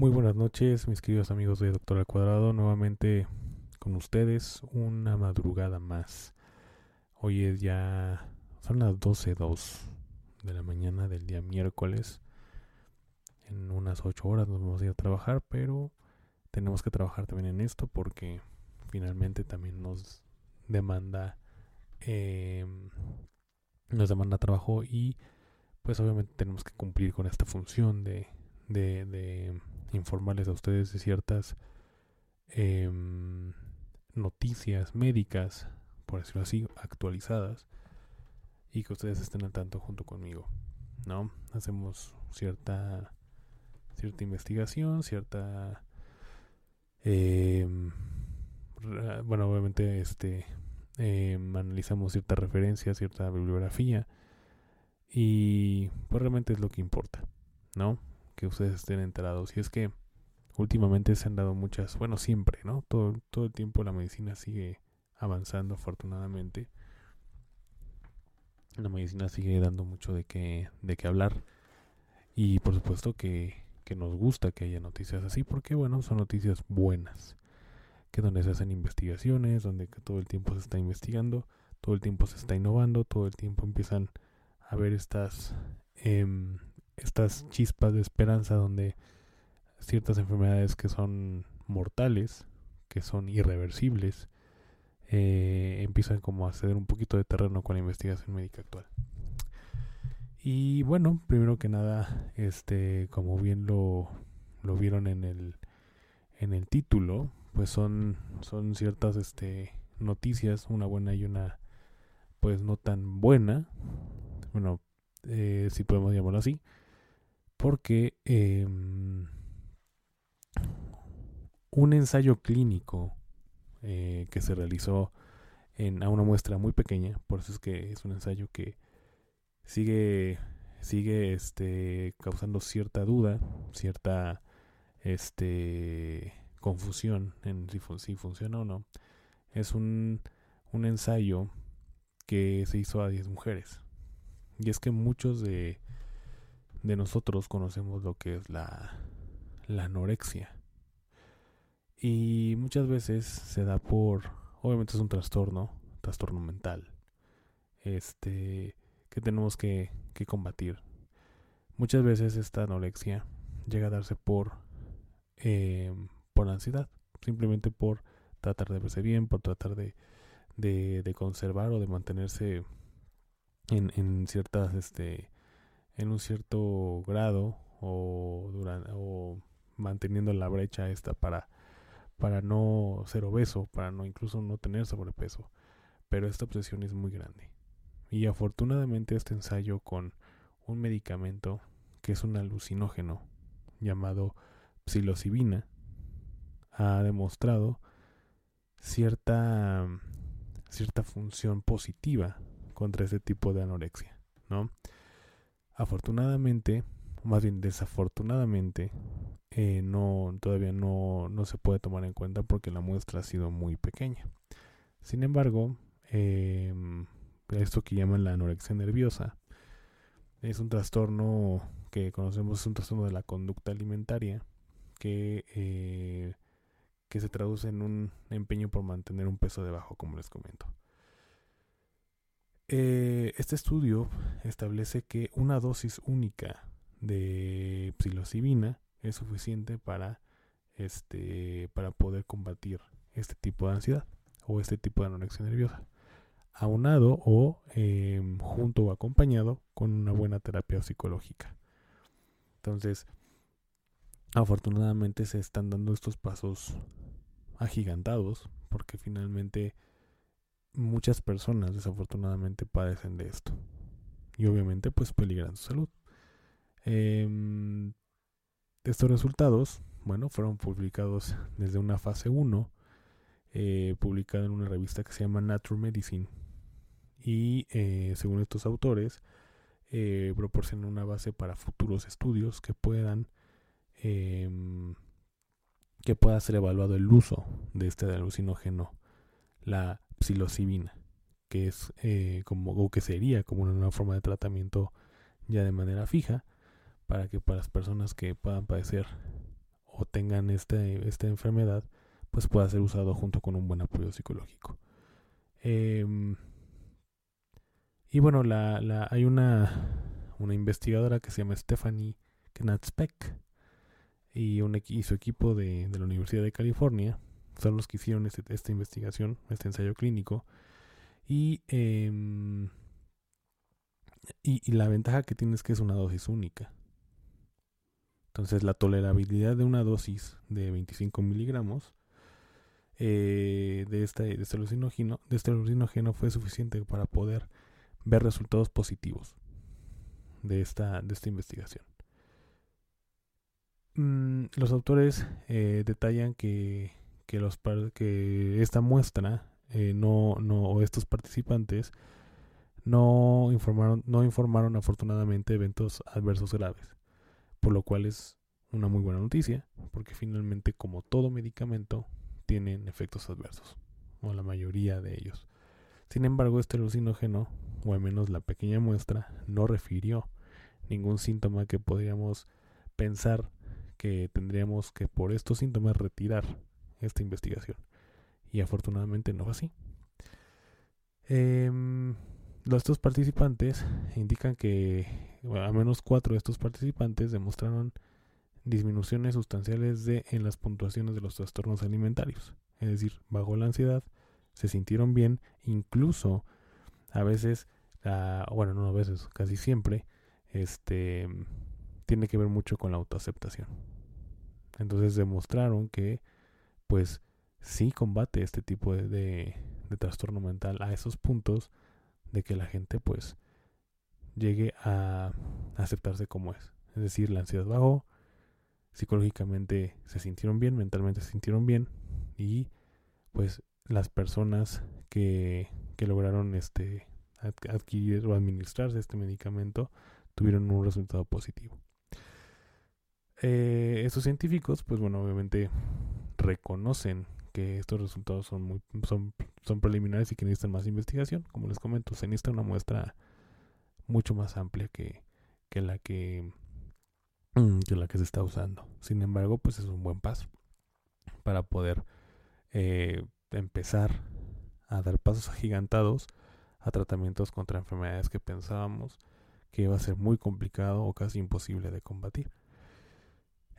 Muy buenas noches, mis queridos amigos de Doctor Al Cuadrado. Nuevamente con ustedes, una madrugada más. Hoy es ya. Son las 12.02 de la mañana del día miércoles. En unas 8 horas nos vamos a ir a trabajar, pero tenemos que trabajar también en esto porque finalmente también nos demanda. Em, nos demanda trabajo y pues obviamente tenemos que cumplir con esta función de, de informarles a ustedes de ciertas em, noticias médicas, por decirlo así, actualizadas, y que ustedes estén al tanto junto conmigo, ¿no? Hacemos cierta cierta investigación, cierta em, bueno, obviamente este em, analizamos cierta referencia, cierta bibliografía y pues realmente es lo que importa, ¿no? Que ustedes estén enterados. Y es que últimamente se han dado muchas, bueno, siempre, ¿no? Todo, todo el tiempo la medicina sigue avanzando afortunadamente. La medicina sigue dando mucho de qué, de qué hablar. Y por supuesto que, que nos gusta que haya noticias así, porque bueno, son noticias buenas. Que donde se hacen investigaciones, donde todo el tiempo se está investigando, todo el tiempo se está innovando, todo el tiempo empiezan a ver estas eh, estas chispas de esperanza donde ciertas enfermedades que son mortales, que son irreversibles, eh, empiezan como a ceder un poquito de terreno con la investigación médica actual. Y bueno, primero que nada, este, como bien lo, lo vieron en el, en el título, pues son, son ciertas este, noticias, una buena y una pues no tan buena, bueno, eh, si podemos llamarlo así, porque em, un ensayo clínico eh, que se realizó en, a una muestra muy pequeña, por eso es que es un ensayo que sigue sigue este causando cierta duda, cierta este confusión en si, si funciona o no. Es un, un ensayo que se hizo a 10 mujeres. Y es que muchos de de nosotros conocemos lo que es la, la anorexia. Y muchas veces se da por, obviamente es un trastorno, trastorno mental, este, que tenemos que, que combatir. Muchas veces esta anorexia llega a darse por, eh, por ansiedad, simplemente por tratar de verse bien, por tratar de, de, de conservar o de mantenerse en, en ciertas este, en un cierto grado o, manteniendo la brecha esta para, para no ser obeso, para no incluso no tener sobrepeso. Pero esta obsesión es muy grande. Y afortunadamente este ensayo con un medicamento que es un alucinógeno llamado psilocibina ha demostrado cierta cierta función positiva contra este tipo de anorexia, ¿no? Afortunadamente, más bien desafortunadamente, eh, no, todavía no, no, se puede tomar en cuenta porque la muestra ha sido muy pequeña. Sin embargo, eh, esto que llaman la anorexia nerviosa es un trastorno que conocemos, es un trastorno de la conducta alimentaria que, eh, que se traduce en un empeño por mantener un peso debajo, como les comento. Eh, este estudio establece que una dosis única de psilocibina es suficiente para este para poder combatir este tipo de ansiedad o este tipo de anorexia nerviosa aunado o em, junto o acompañado con una buena terapia psicológica. Entonces afortunadamente se están dando estos pasos agigantados porque finalmente muchas personas desafortunadamente padecen de esto y obviamente pues peligran su salud. Em, estos resultados, bueno, fueron publicados desde una fase 1, eh, publicada en una revista que se llama Nature Medicine. Y eh, según estos autores, eh, proporcionan una base para futuros estudios que puedan em, que pueda ser evaluado el uso de este alucinógeno, la psilocibina, que es como o que sería como una nueva forma de tratamiento ya de manera fija para que para las personas que puedan padecer o tengan este, esta enfermedad, pues pueda ser usado junto con un buen apoyo psicológico. Em, y bueno, hay una, una investigadora que se llama Stephanie Knatzbeck y, un, su equipo de, de, la Universidad de California son los que hicieron este, esta investigación, este ensayo clínico. Y, em, y, y, la ventaja que tiene es que es una dosis única. Entonces la tolerabilidad de una dosis de 25 miligramos eh, de, este, de, este alucinógeno, de este fue suficiente para poder ver resultados positivos de esta, de esta investigación. Mm, los autores eh, detallan que, que, esta muestra eh, no, no, o estos participantes no informaron, no informaron afortunadamente eventos adversos graves por lo cual es una muy buena noticia, porque finalmente como todo medicamento tienen efectos adversos, o la mayoría de ellos. Sin embargo, este alucinógeno, o al menos la pequeña muestra, no refirió ningún síntoma que podríamos pensar que tendríamos que por estos síntomas retirar esta investigación. Y afortunadamente no fue así. Eh, estos participantes indican que al menos cuatro de estos participantes demostraron disminuciones sustanciales de, en las puntuaciones de los trastornos alimentarios. Es decir, bajo la ansiedad, se sintieron bien, incluso a veces, bueno, no a veces, casi siempre, este, tiene que ver mucho con la autoaceptación. Entonces demostraron que, pues, sí combate este tipo de, de trastorno mental a esos puntos de que la gente pues llegue a aceptarse como es. Es decir, la ansiedad bajó, psicológicamente se sintieron bien, mentalmente se sintieron bien y pues las personas que, que lograron este adquirir o administrarse este medicamento tuvieron un resultado positivo. Eh, estos científicos, pues bueno, obviamente reconocen que estos resultados son muy son, son preliminares y que necesitan más investigación. Como les comento, se necesita una muestra mucho más amplia que, que la que, mm, que la que se está usando. Sin embargo, pues es un buen paso para poder eh, empezar a dar pasos agigantados a tratamientos contra enfermedades que pensábamos que iba a ser muy complicado o casi imposible de combatir.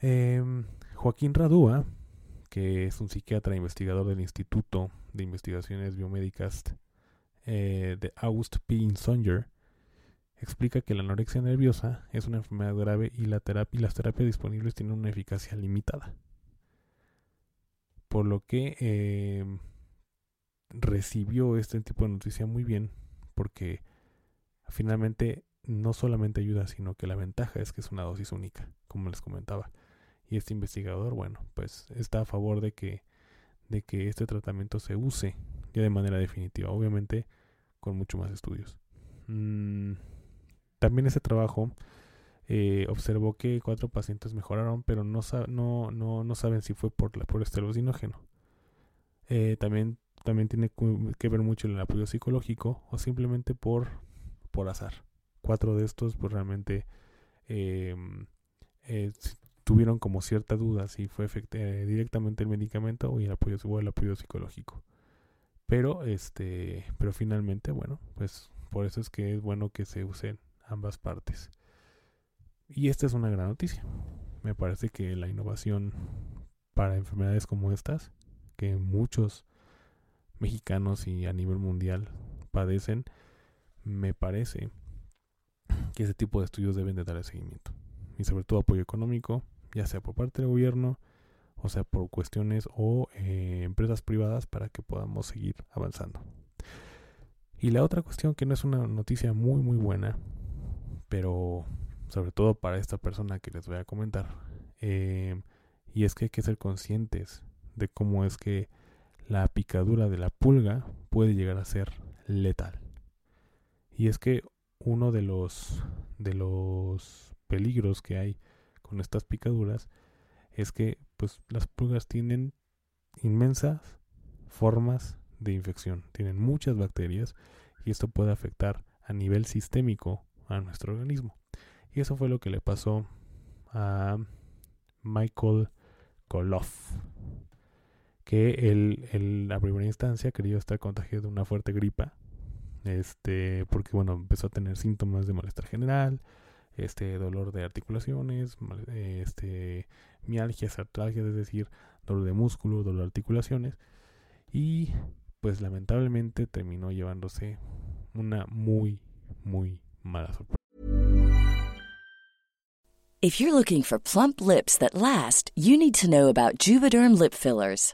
Em, Joaquín Radúa que es un psiquiatra investigador del Instituto de Investigaciones Biomédicas eh, de August P. Songer, explica que la anorexia nerviosa es una enfermedad grave y, la terapia, las terapias disponibles tienen una eficacia limitada. Por lo que eh, recibió este tipo de noticia muy bien, porque finalmente no solamente ayuda, sino que la ventaja es que es una dosis única, como les comentaba. Y este investigador, bueno, pues está a favor de que, de que este tratamiento se use ya de manera definitiva, obviamente con mucho más estudios. Mm, también ese trabajo eh, observó que cuatro pacientes mejoraron, pero no, no, no, no saben si fue por, por este alucinógeno. Eh, también, también tiene que ver mucho el apoyo psicológico o simplemente por, por azar. Cuatro de estos, pues realmente em, tuvieron como cierta duda si fue eh, directamente el medicamento o el apoyo, o el apoyo psicológico. Pero este, pero finalmente, bueno, pues por eso es que es bueno que se usen ambas partes. Y esta es una gran noticia. Me parece que la innovación para enfermedades como estas, que muchos mexicanos y a nivel mundial padecen, me parece que ese tipo de estudios deben de dar seguimiento. Y sobre todo apoyo económico ya sea por parte del gobierno, o sea por cuestiones o eh, empresas privadas para que podamos seguir avanzando. Y la otra cuestión que no es una noticia muy muy buena, pero sobre todo para esta persona que les voy a comentar, eh, y es que hay que ser conscientes de cómo es que la picadura de la pulga puede llegar a ser letal. Y es que uno de los de los peligros que hay con estas picaduras es que pues las pulgas tienen inmensas formas de infección, tienen muchas bacterias y esto puede afectar a nivel sistémico a nuestro organismo. Y eso fue lo que le pasó a Michael Koloff, que él, en la primera instancia quería estar contagiado de una fuerte gripa, este, porque bueno, empezó a tener síntomas de malestar general, este, dolor de articulaciones, este, mialgias, artralgias, es decir, dolor de músculo, dolor de articulaciones, y pues lamentablemente terminó llevándose una muy, muy mala sorpresa. If you're looking for plump lips that last, you need to know about Juvederm lip fillers.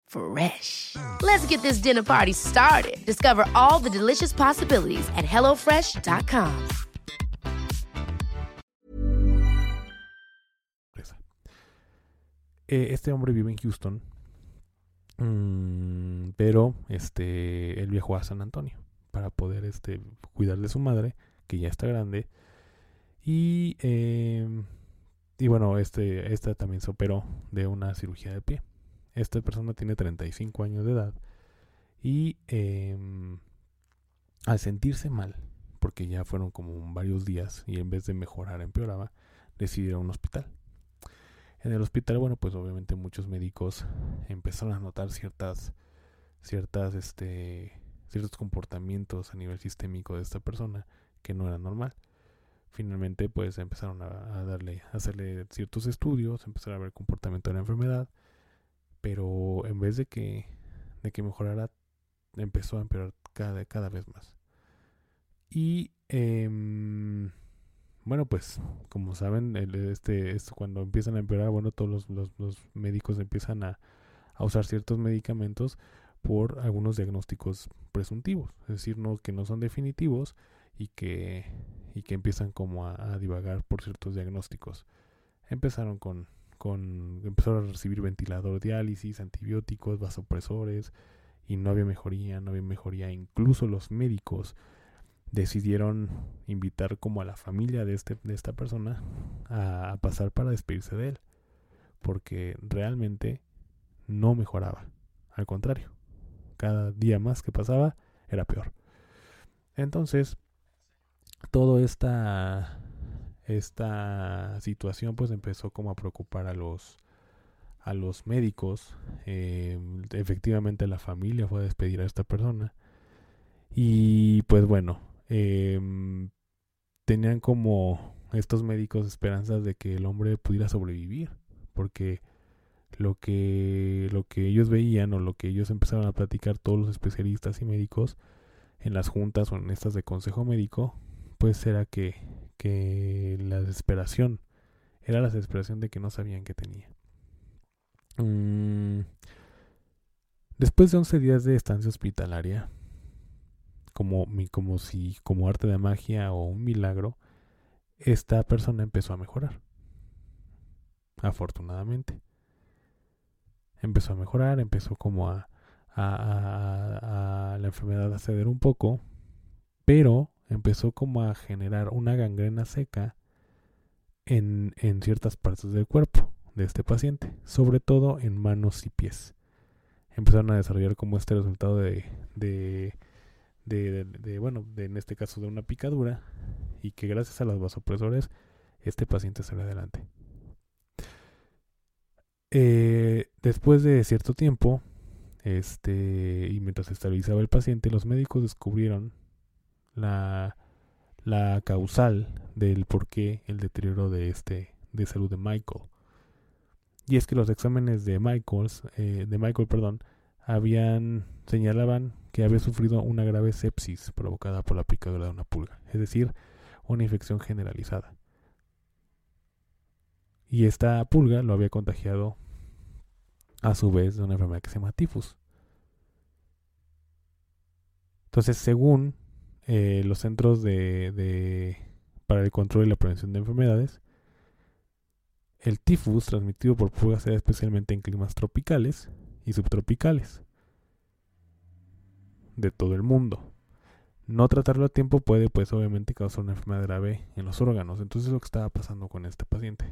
Fresh. Let's get this dinner party started. Discover all the delicious possibilities at hellofresh.com. Eh, este hombre vive en Houston, mm, pero este, él viajó a San Antonio para poder este, cuidar de su madre, que ya está grande. Y, eh, y bueno, este, esta también se operó de una cirugía de pie. Esta persona tiene 35 años de edad y em, al sentirse mal, porque ya fueron como varios días y en vez de mejorar empeoraba, decidió ir a un hospital. En el hospital, bueno, pues obviamente muchos médicos empezaron a notar ciertas, ciertas, este, ciertos comportamientos a nivel sistémico de esta persona que no era normal. Finalmente, pues empezaron a, darle, a hacerle ciertos estudios, empezaron a ver comportamiento de la enfermedad pero en vez de que, de que mejorara, empezó a empeorar cada, cada vez más. Y em, bueno, pues como saben, este, esto, cuando empiezan a empeorar, bueno, todos los, los, médicos empiezan a, a, usar ciertos medicamentos por algunos diagnósticos presuntivos, es decir, no, que no son definitivos y que, y que empiezan como a, a divagar por ciertos diagnósticos. Empezaron con con empezaron a recibir ventilador, diálisis, antibióticos, vasopresores y no había mejoría, no había mejoría. Incluso los médicos decidieron invitar como a la familia de, este, de esta persona a, pasar para despedirse de él, porque realmente no mejoraba. Al contrario, cada día más que pasaba era peor. Entonces, toda esta esta situación pues empezó como a preocupar a los a los médicos. Eh, efectivamente la familia fue a despedir a esta persona. Y pues bueno em, tenían como estos médicos esperanzas de que el hombre pudiera sobrevivir porque lo que, lo que ellos veían o lo que ellos empezaron a platicar todos los especialistas y médicos en las juntas o en estas de consejo médico, pues era que, que la desesperación, era la desesperación de que no sabían qué tenía. Mm, después de 11 días de estancia hospitalaria, como, como si como arte de magia o un milagro, esta persona empezó a mejorar. Afortunadamente. Empezó a mejorar, empezó como a, a, la enfermedad a ceder un poco, pero empezó como a generar una gangrena seca en, en ciertas partes del cuerpo de este paciente, sobre todo en manos y pies. Empezaron a desarrollar como este resultado de, de, de, bueno, de, en este caso de una picadura, y que gracias a los vasopresores este paciente sale adelante. Eh, después de cierto tiempo, este, y mientras se estabilizaba el paciente, los médicos descubrieron la, causal del por qué el deterioro de este de salud de Michael. Y es que los exámenes de Michaels, eh, de Michael, perdón, habían señalaban que había sufrido una grave sepsis provocada por la picadura de una pulga, es decir, una infección generalizada. Y esta pulga lo había contagiado a su vez de una enfermedad que se llama tifus. Entonces, según eh, los centros de, para el control y la prevención de enfermedades, el tifus transmitido por pulgas se da especialmente en climas tropicales y subtropicales de todo el mundo. No tratarlo a tiempo puede, pues, obviamente causar una enfermedad grave en los órganos. Entonces, es lo que estaba pasando con este paciente.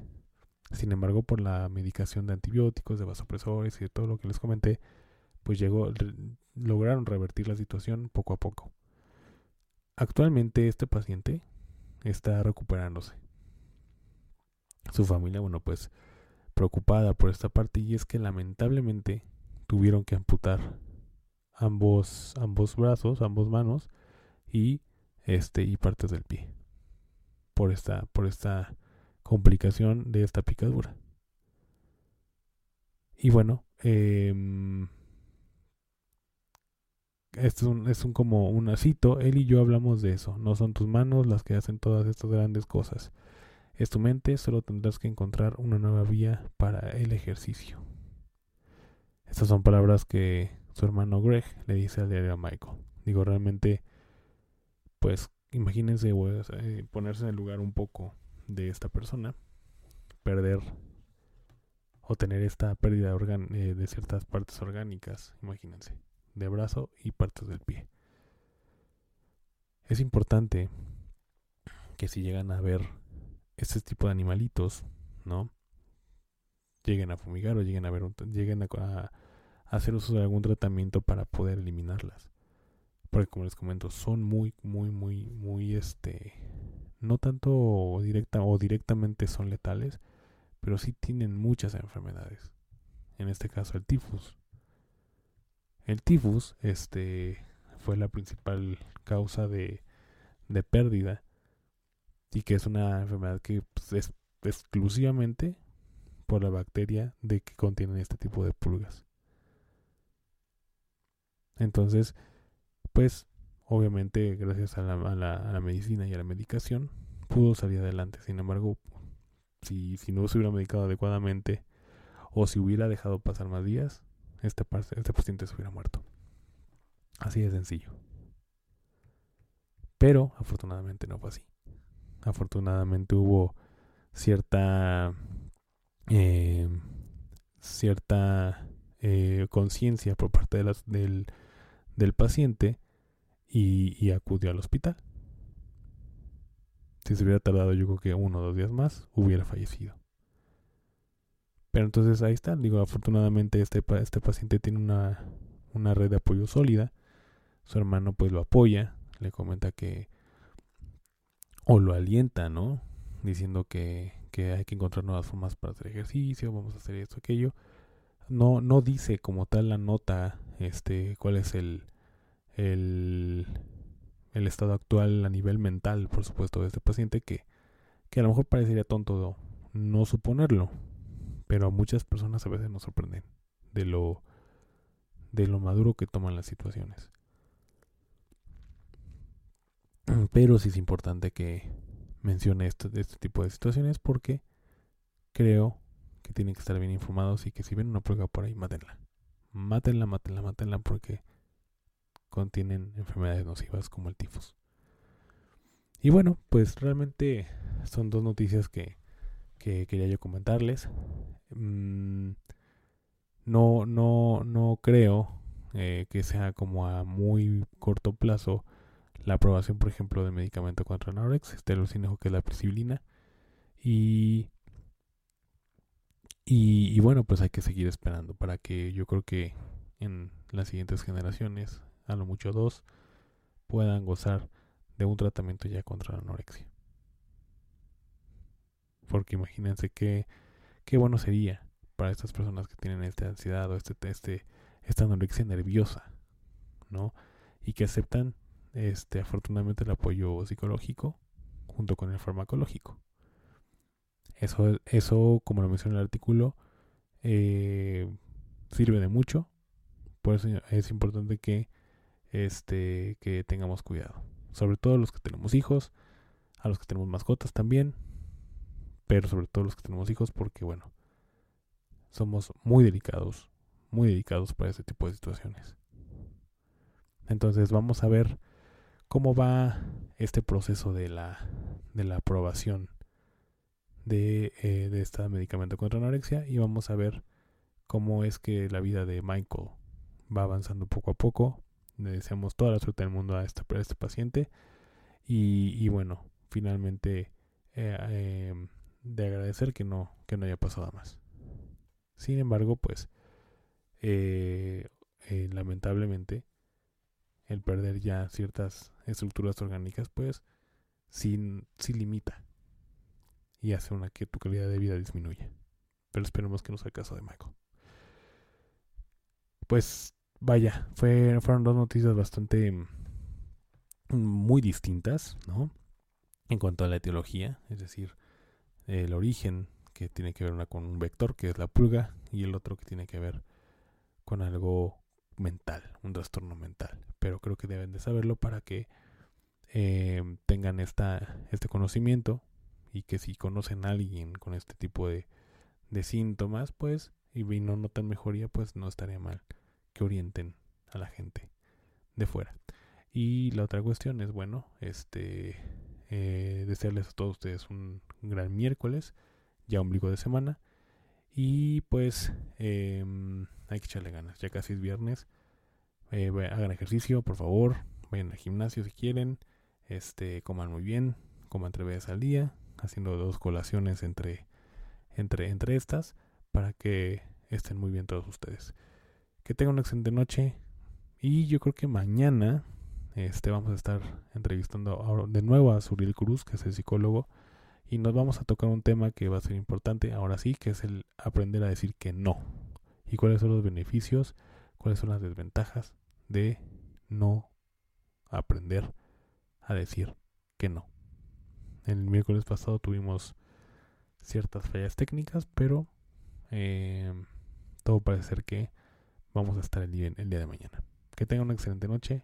Sin embargo, por la medicación de antibióticos, de vasopresores y de todo lo que les comenté, pues llegó, lograron revertir la situación poco a poco. Actualmente este paciente está recuperándose. Su familia, bueno, pues preocupada por esta parte y es que lamentablemente tuvieron que amputar ambos ambos brazos, ambos manos y este y partes del pie por esta por esta complicación de esta picadura. Y bueno, eh, es un, es un como un acito, él y yo hablamos de eso, no son tus manos las que hacen todas estas grandes cosas. Es tu mente, solo tendrás que encontrar una nueva vía para el ejercicio. Estas son palabras que su hermano Greg le dice al diario a Michael. Digo, realmente, pues imagínense eh, ponerse en el lugar un poco de esta persona, perder o tener esta pérdida eh, de ciertas partes orgánicas, imagínense, de brazo y partes del pie. Es importante que si llegan a ver este tipo de animalitos, ¿no? Lleguen a fumigar o lleguen a ver lleguen a hacer uso de algún tratamiento para poder eliminarlas. Porque como les comento, son muy, muy, muy, muy, este, no tanto directa o directamente son letales, pero sí tienen muchas enfermedades. En este caso el tifus. El tifus, este, fue la principal causa de, de pérdida y que es una enfermedad que pues, es exclusivamente por la bacteria de que contienen este tipo de pulgas. Entonces, pues obviamente gracias a la, a la, medicina y a la medicación pudo salir adelante. Sin embargo, si, si no se hubiera medicado adecuadamente o si hubiera dejado pasar más días, este, este paciente se hubiera muerto. Así de sencillo. Pero afortunadamente no fue así. Afortunadamente hubo cierta eh, cierta eh, conciencia por parte de las, del, del paciente y, acudió al hospital. Si se hubiera tardado yo creo que uno o dos días más, hubiera fallecido. Pero entonces ahí está, digo, afortunadamente este, este paciente tiene una, una red de apoyo sólida. Su hermano pues lo apoya, le comenta que, o lo alienta, ¿no? Diciendo que, que hay que encontrar nuevas formas para hacer ejercicio, vamos a hacer esto, aquello. No, no dice como tal la nota, este, cuál es el, el, el estado actual a nivel mental, por supuesto, de este paciente, que, que a lo mejor parecería tonto no suponerlo, pero a muchas personas a veces nos sorprenden de lo, de lo maduro que toman las situaciones. Pero sí es importante que mencione esto, este tipo de situaciones porque creo que tienen que estar bien informados y que si ven una prueba por ahí, mátenla. Mátenla, mátenla, mátenla porque contienen enfermedades nocivas como el tifus. Y bueno, pues realmente son dos noticias que quería yo comentarles. Mm, no, no, no creo eh, que sea como a muy corto plazo la aprobación, por ejemplo, de medicamento contra anorexia, este alucínico que es la presibilina. Y, y, y, bueno, pues hay que seguir esperando para que yo creo que en las siguientes generaciones, a lo mucho dos, puedan gozar de un tratamiento ya contra la anorexia. Porque imagínense qué, qué bueno sería para estas personas que tienen esta ansiedad o este, este, esta anorexia nerviosa, ¿no? Y que aceptan este, afortunadamente el apoyo psicológico junto con el farmacológico. Eso, eso como lo menciona el artículo, eh, sirve de mucho. Por eso es importante que, este, que tengamos cuidado. Sobre todo los que tenemos hijos, a los que tenemos mascotas también, pero sobre todo los que tenemos hijos porque, bueno, somos muy delicados, muy delicados para ese tipo de situaciones. Entonces vamos a ver cómo va este proceso de la, de la aprobación de, eh, de este medicamento contra anorexia y vamos a ver cómo es que la vida de Michael va avanzando poco a poco. Le deseamos toda la suerte del mundo a este, a este paciente y, y, bueno, finalmente eh, eh, de agradecer que no, que no haya pasado más. Sin embargo, pues lamentablemente el perder ya ciertas estructuras orgánicas, pues sí, limita y hace una que tu calidad de vida disminuya. Pero esperemos que no sea caso de Michael. Pues vaya, fue, fueron dos noticias bastante mm, muy distintas, ¿no? En cuanto a la etiología, es decir, el origen que tiene que ver una con un vector, que es la pulga, y el otro que tiene que ver con algo mental, un trastorno mental. Pero creo que deben de saberlo para que eh, tengan esta, este conocimiento y que si conocen a alguien con este tipo de, de síntomas, pues, y no notan mejoría, pues no estaría mal que orienten a la gente de fuera. Y la otra cuestión es, bueno, este, eh, desearles a todos ustedes un gran miércoles, ya ombligo de semana. Y pues em, hay que echarle ganas. Ya casi es viernes. Eh, hagan ejercicio, por favor. Vayan al gimnasio si quieren. Este, coman muy bien. Coman tres veces al día. Haciendo dos colaciones entre, entre, entre estas. Para que estén muy bien todos ustedes. Que tengan una excelente noche. Y yo creo que mañana este, vamos a estar entrevistando de nuevo a Suriel Cruz, que es el psicólogo y nos vamos a tocar un tema que va a ser importante ahora sí, que es el aprender a decir que no. Y cuáles son los beneficios, cuáles son las desventajas de no aprender a decir que no. El miércoles pasado tuvimos ciertas fallas técnicas, pero eh, todo parece ser que vamos a estar el día, el día de mañana. Que tengan una excelente noche